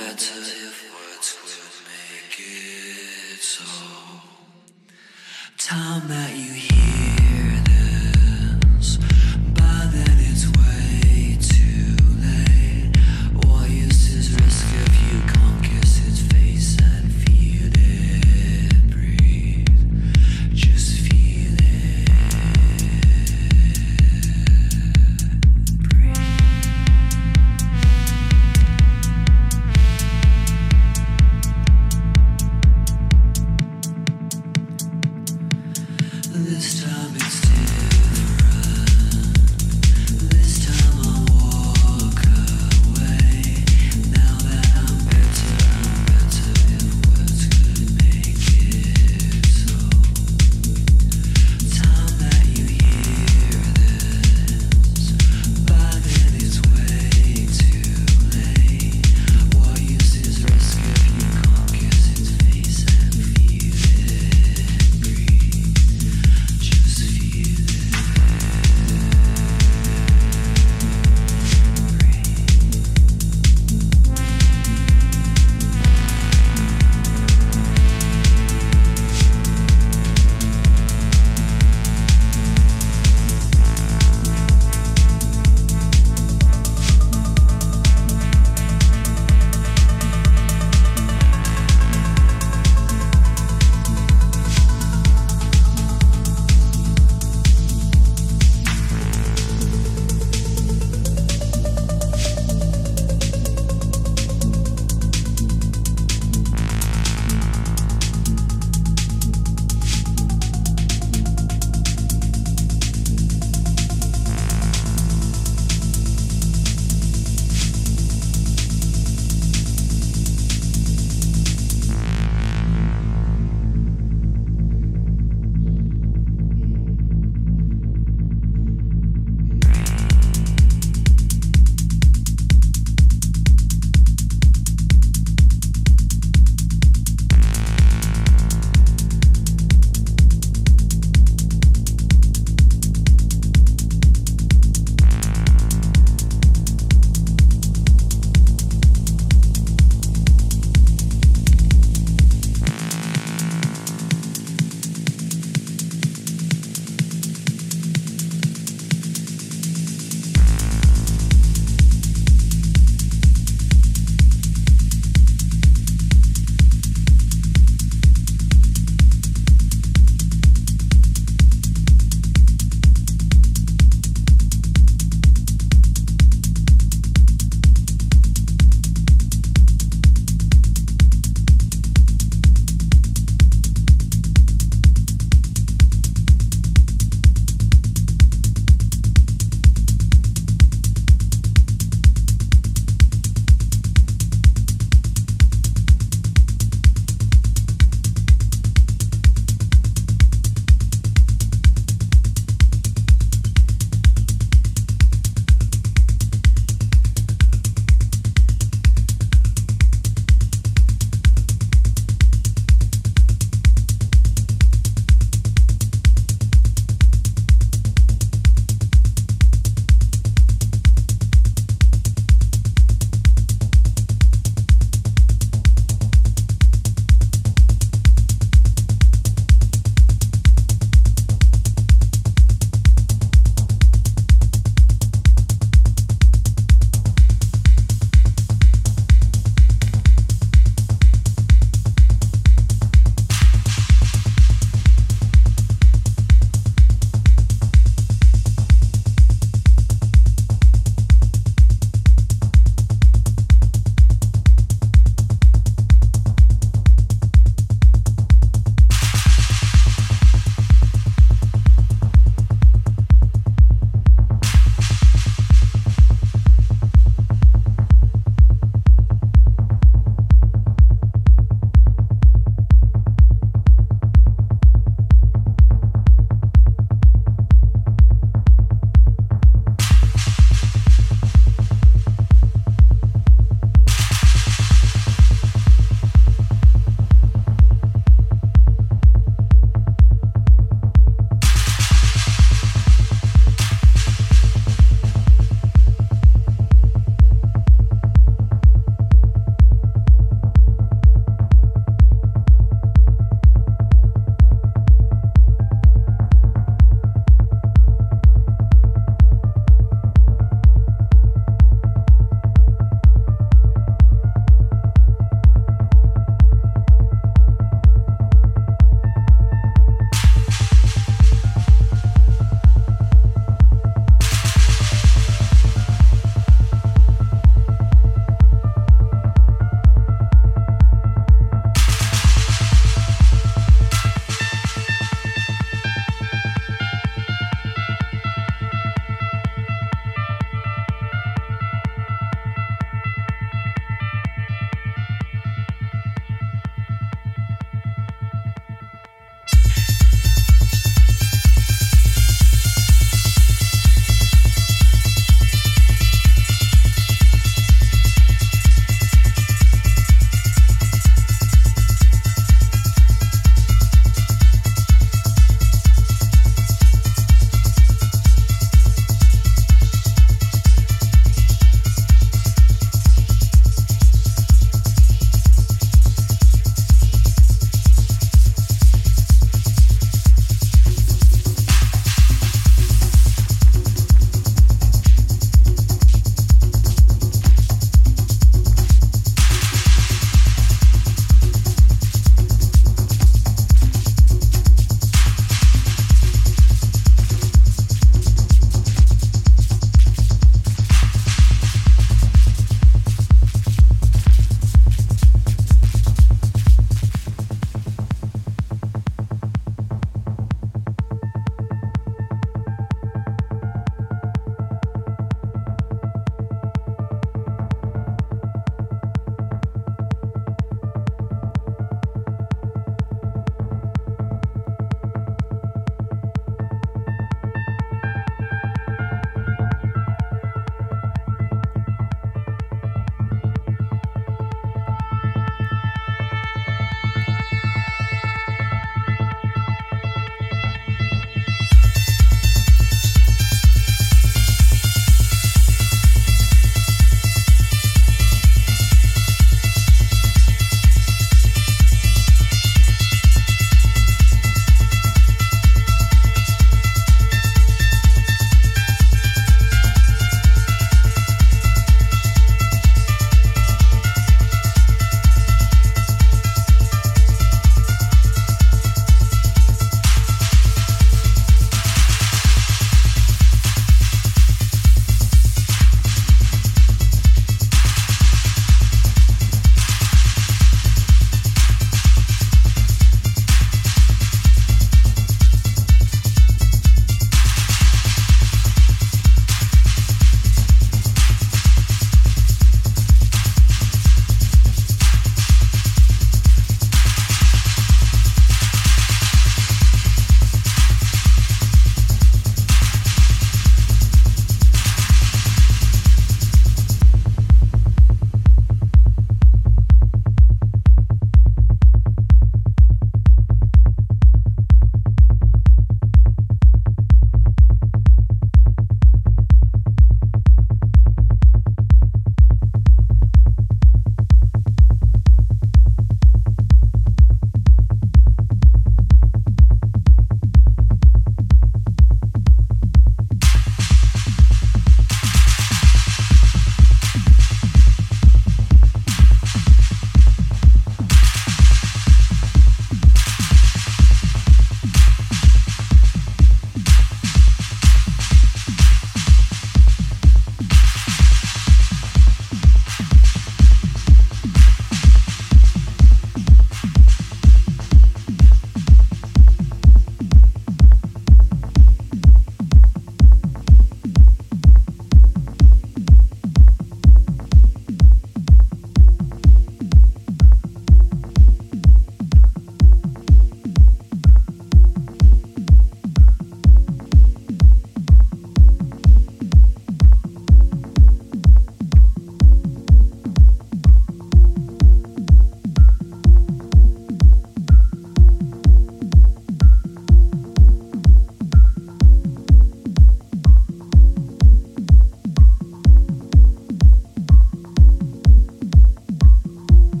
better if words could make it so. Time that